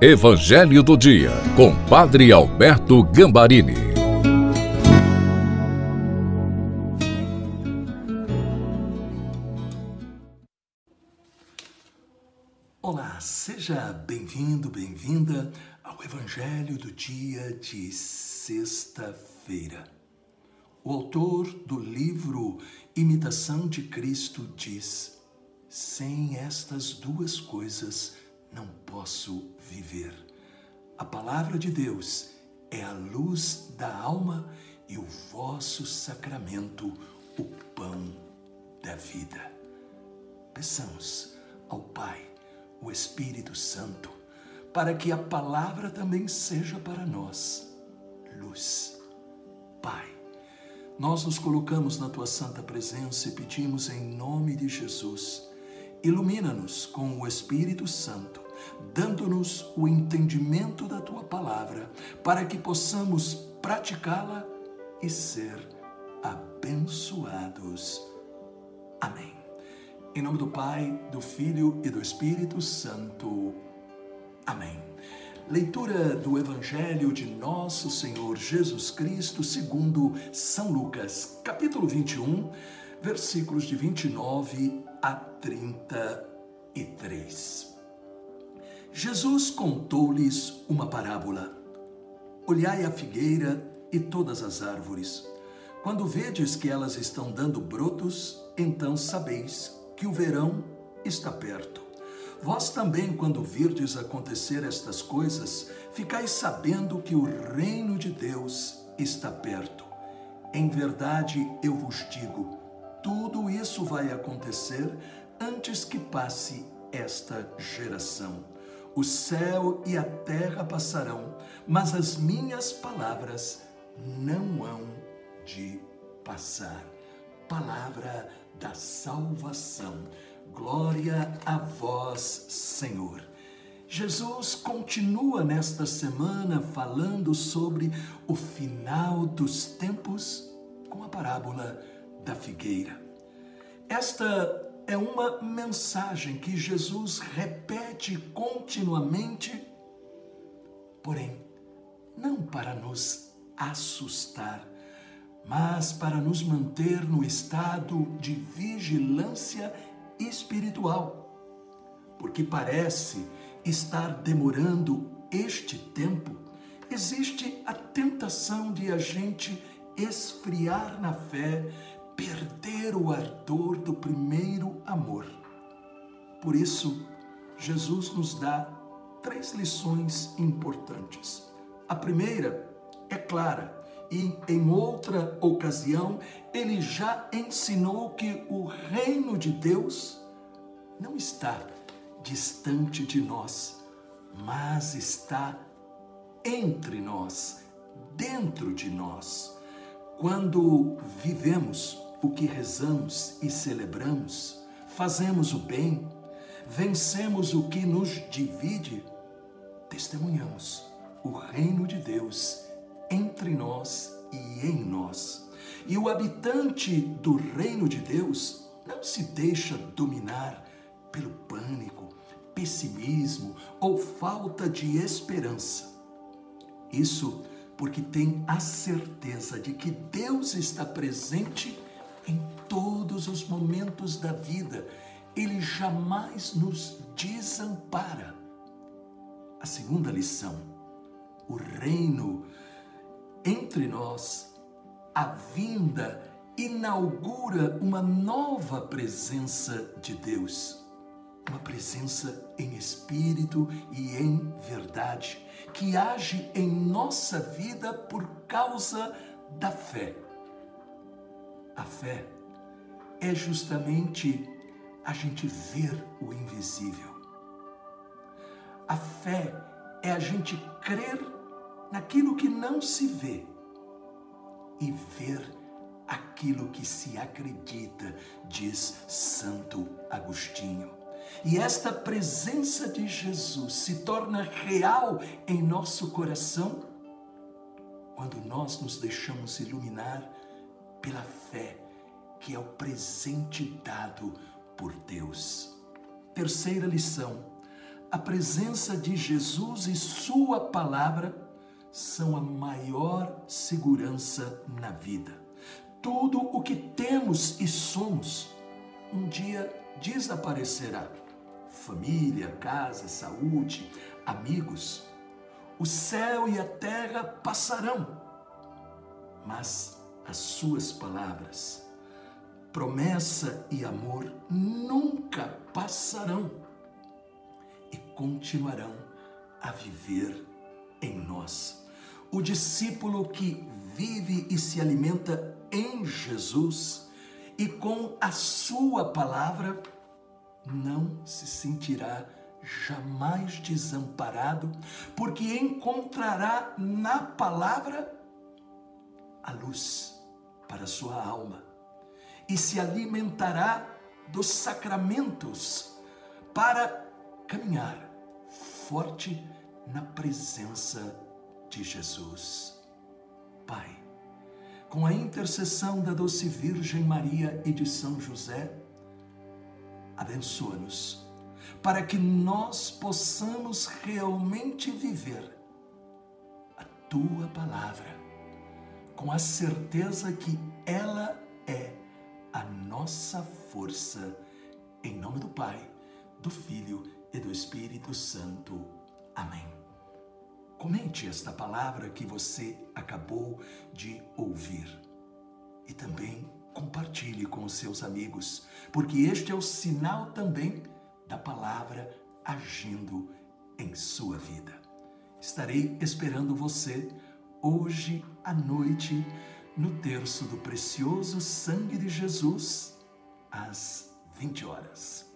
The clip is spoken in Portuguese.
Evangelho do Dia, com Padre Alberto Gambarini. Olá, seja bem-vindo, bem-vinda ao Evangelho do Dia de sexta-feira. O autor do livro Imitação de Cristo diz: sem estas duas coisas não posso viver. A palavra de Deus é a luz da alma e o vosso sacramento, o pão da vida. Peçamos ao Pai, o Espírito Santo, para que a palavra também seja para nós luz. Pai, nós nos colocamos na tua santa presença e pedimos em nome de Jesus Ilumina-nos com o Espírito Santo, dando-nos o entendimento da tua palavra, para que possamos praticá-la e ser abençoados. Amém. Em nome do Pai, do Filho e do Espírito Santo. Amém. Leitura do Evangelho de Nosso Senhor Jesus Cristo, segundo São Lucas, capítulo 21, versículos de 29 a 33. Jesus contou-lhes uma parábola. Olhai a figueira e todas as árvores. Quando vedes que elas estão dando brotos, então sabeis que o verão está perto. Vós também, quando virdes acontecer estas coisas, ficais sabendo que o reino de Deus está perto. Em verdade eu vos digo, tudo isso vai acontecer antes que passe esta geração. O céu e a terra passarão, mas as minhas palavras não hão de passar. Palavra da salvação. Glória a vós, Senhor. Jesus continua nesta semana falando sobre o final dos tempos com a parábola da figueira. Esta é uma mensagem que Jesus repete continuamente, porém, não para nos assustar, mas para nos manter no estado de vigilância espiritual. Porque parece estar demorando este tempo, existe a tentação de a gente esfriar na fé, perder o ardor do primeiro amor. Por isso, Jesus nos dá três lições importantes. A primeira é clara e em outra ocasião ele já ensinou que o reino de Deus não está distante de nós, mas está entre nós, dentro de nós. Quando vivemos o que rezamos e celebramos, fazemos o bem, vencemos o que nos divide, testemunhamos o reino de Deus entre nós e em nós. E o habitante do reino de Deus não se deixa dominar pelo pânico, pessimismo ou falta de esperança. Isso porque tem a certeza de que Deus está presente em todos os momentos da vida. Ele jamais nos desampara. A segunda lição: o reino entre nós, a vinda inaugura uma nova presença de Deus. Uma presença em espírito e em verdade, que age em nossa vida por causa da fé. A fé é justamente a gente ver o invisível. A fé é a gente crer naquilo que não se vê e ver aquilo que se acredita, diz Santo Agostinho. E esta presença de Jesus se torna real em nosso coração quando nós nos deixamos iluminar pela fé, que é o presente dado por Deus. Terceira lição: a presença de Jesus e Sua palavra são a maior segurança na vida. Tudo o que temos e somos um dia desaparecerá. Família, casa, saúde, amigos. O céu e a terra passarão, mas as suas palavras, promessa e amor nunca passarão e continuarão a viver em nós. O discípulo que vive e se alimenta em Jesus e com a Sua palavra não se sentirá jamais desamparado, porque encontrará na palavra a luz para sua alma e se alimentará dos sacramentos para caminhar forte na presença de Jesus. Pai, com a intercessão da doce Virgem Maria e de São José, abençoa-nos, para que nós possamos realmente viver a tua palavra, com a certeza que ela é a nossa força, em nome do Pai, do Filho e do Espírito Santo. Amém. Comente esta palavra que você acabou de ouvir e também compartilhe com os seus amigos, porque este é o sinal também da palavra agindo em sua vida. Estarei esperando você hoje à noite no terço do precioso sangue de Jesus às 20 horas.